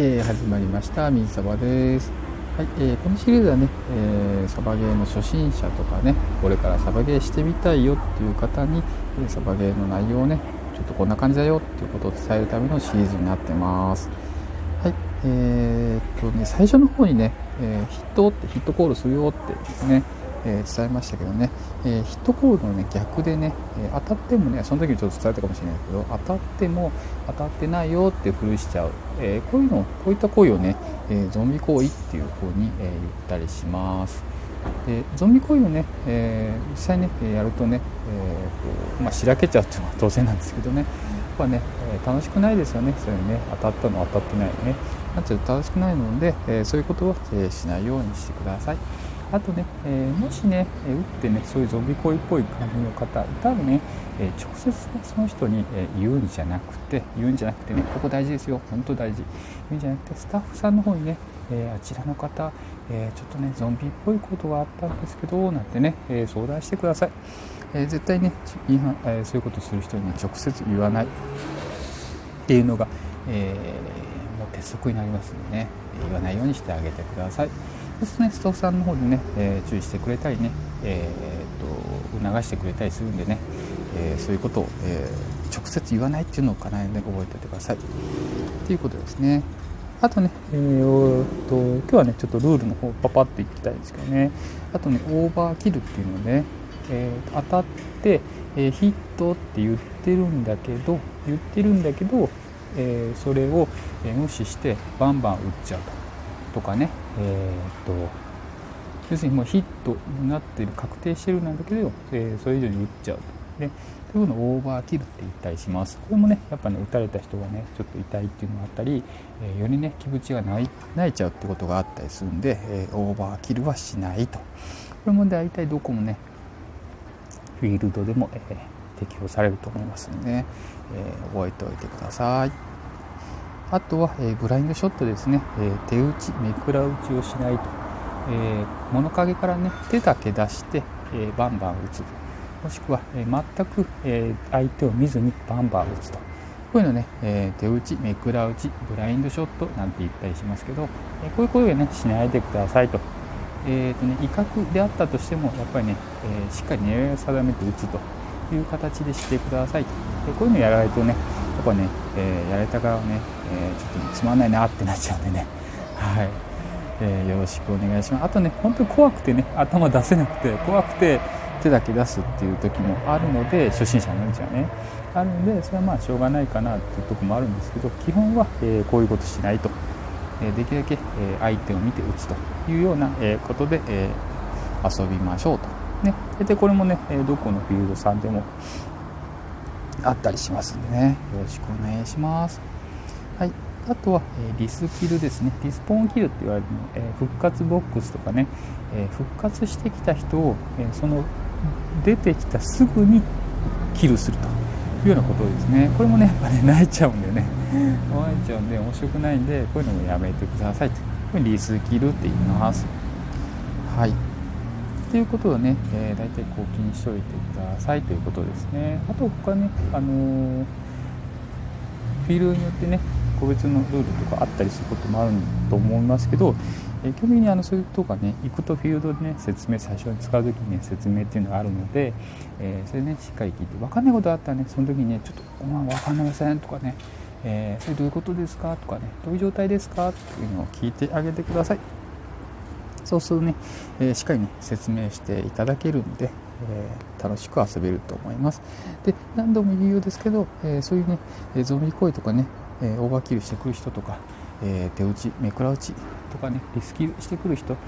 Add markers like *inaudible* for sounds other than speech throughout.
えー、始まりました水サバです。はい、えー、このシリーズはね、えー、サバゲーの初心者とかね、これからサバゲーしてみたいよっていう方に、えー、サバゲーの内容をね、ちょっとこんな感じだよっていうことを伝えるためのシリーズになってます。はい、えー、っとね、最初の方にね、えヒットってヒットコールするよってですね、えー、伝えましたけどね、えー、ヒットコールの、ね、逆でね、え当たってもねその時にちょっと伝えたかもしれないけど当たっても当たってないよってふりしちゃう、えこういうのこういった行為をね、えゾンビ行為っていう方に、え言ったりします。でゾンビ行為をね、え実際ねやるとね、えーとまあ、しらけちゃうっていうのは当然なんですけどね。やっぱね、え楽しくないですよね。それね当たったの当たってないね。なっちゃうと楽しくないので、えそういうことは、えしないようにしてください。あとね、えー、もしね、え打ってね、そういうゾンビ行為っぽい感じの方いたらね、え直接、ね、その人に、え言うんじゃなくて、言うんじゃなくてね、ここ大事ですよ、本当大事。言うんじゃなくて、スタッフさんの方にね、えあちらの方、えちょっとね、ゾンビっぽいことがあったんですけど、なんてね、え相談してください。え絶対ね、えそういうことする人に、ね、直接言わないっていうのが、えー、もう鉄則になりますのでね、言わないようにしてあげてください。そうするとねスタッフさんの方でね、えー、注意してくれたりね、えー、と促してくれたりするんでね、えー、そういうことを、え直接言わないっていうのを必ずね覚えておいてください。っていうことですね。あとね、えー、と今日はねちょっとルールの方パパっていきたいんですけどね。あとねオーバーキルっていうのね、えー、当たって、え、ヒットって言ってるんだけど言ってるんだけど、え、それを、無視してバンバン打っちゃうととかね、えーと、要するにもうヒットになっている確定してるなんだけど、えー、それ以上に打っちゃうと。でというのをオーバーキルって言ったりします。これもね、やっぱね、打たれた人がね、ちょっと痛いっていうのがあったり、えー、よりね、気持ちが泣いちゃうってことがあったりするんで、えー、オーバーキルはしないと。これも大体どこもね、フィールドでも、えー、適用されると思いますので、ね、え覚えておいてください。あとは、え、ブラインドショットですね、え、手打ち、めくら打ちをしないと、え、物陰からね、手だけ出して、えバンバン打つ。もしくは、え全く、え相手を見ずにバンバン打つと。こういうのね、え手打ち、めくら打ち、ブラインドショットなんて言ったりしますけど、えこういう声をね、しないでくださいと。えーとね、威嚇であったとしても、やっぱりね、えしっかり狙いを定めて打つという形でしてくださいと。でこういうのやらないとね、やっぱね、えー、やれた側はね、えー、ちょっとつまんないなってなっちゃうんでね、*laughs* はい、えー、よろしくお願いします。あとね、本当に怖くてね、頭出せなくて、怖くて手だけ出すっていう時もあるので、初心者のうちはね、あるので、それはまあしょうがないかなっていうとこもあるんですけど、基本は、えこういうことしないと。えできるだけ、え相手を見て打つというような、えことで、え遊びましょうと。ね、でこれもね、どこのフィールドさんでもあったりしますんでね。よろしくお願いします。はい。あとは、えー、リスキルですね。リスポーンキルって言われるの、えー、復活ボックスとかね、えー、復活してきた人を、えその出てきたすぐにキルするというようなことですね。これもねやっぱね泣いちゃうんでね。泣いちゃうん *laughs* で面白くないんでこういうのもやめてくださいと。リスキルって言います。はい。ということをね、えー、大体こう気にしておいてくださいということですね。あと他ね、あのー、フィールドによってね、個別のルールとかあったりすることもあると思いますけど、えー、基本的にあのそういうとかね、行くとフィールドでね、説明、最初に使う時にね、説明っていうのがあるので、えー、それね、しっかり聞いて、分かんないことあったらね、その時にね、ちょっと、まあ、分かんませんとかね、えー、それどういうことですかとかね、どういう状態ですかっていうのを聞いてあげてください。そうするとね、えー、しっかりね説明していただけるんで、えー、楽しく遊べると思います。で何度も言うようですけど、えー、そういうねゾンビ行為とかね、えオーバーキルしてくる人とか、え手打ちめくら打ちとかねリスキルしてくる人に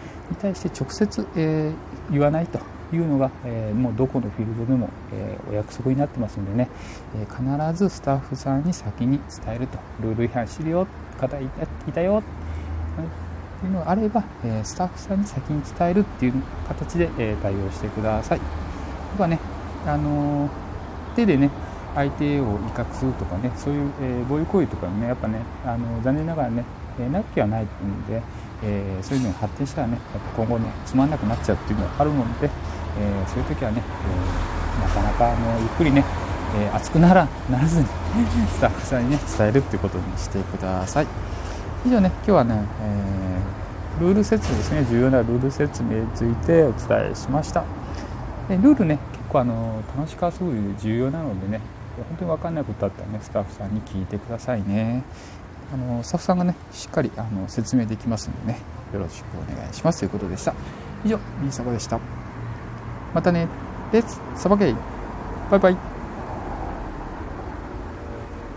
対して直接、え言わないというのが、えもうどこのフィールドでも、えお約束になってますんでね、え必ずスタッフさんに先に伝えると。ルール違反してるよ。方いたよっていうのがあれば、えスタッフさんに先に伝えるっていう形で、え対応してください。とかね、あの手でね、相手を威嚇するとかね、そういう、え暴力行為とかね、やっぱね、あの残念ながらね、えなきゃないっていうので、え、そういうのが発展したらね、やっぱ今後ね、つまんなくなっちゃうっていうのがあるので、え、そういう時はね、え、なかなかあのゆっくりね、え熱くならならずにスタッフさんにね、伝えるっていうことにしてください。以上ね今日はね、えー、ルール説明ですね。重要なルール説明についてお伝えしました。でルールね結構あの楽しく遊ぶ重要なのでね本当に分かんないことあったらねスタッフさんに聞いてくださいね。あのスタッフさんがねしっかりあの説明できますのでねよろしくお願いします。ということでした。以上ミーサバでした。またね。レッツサバゲイ。バイバイ。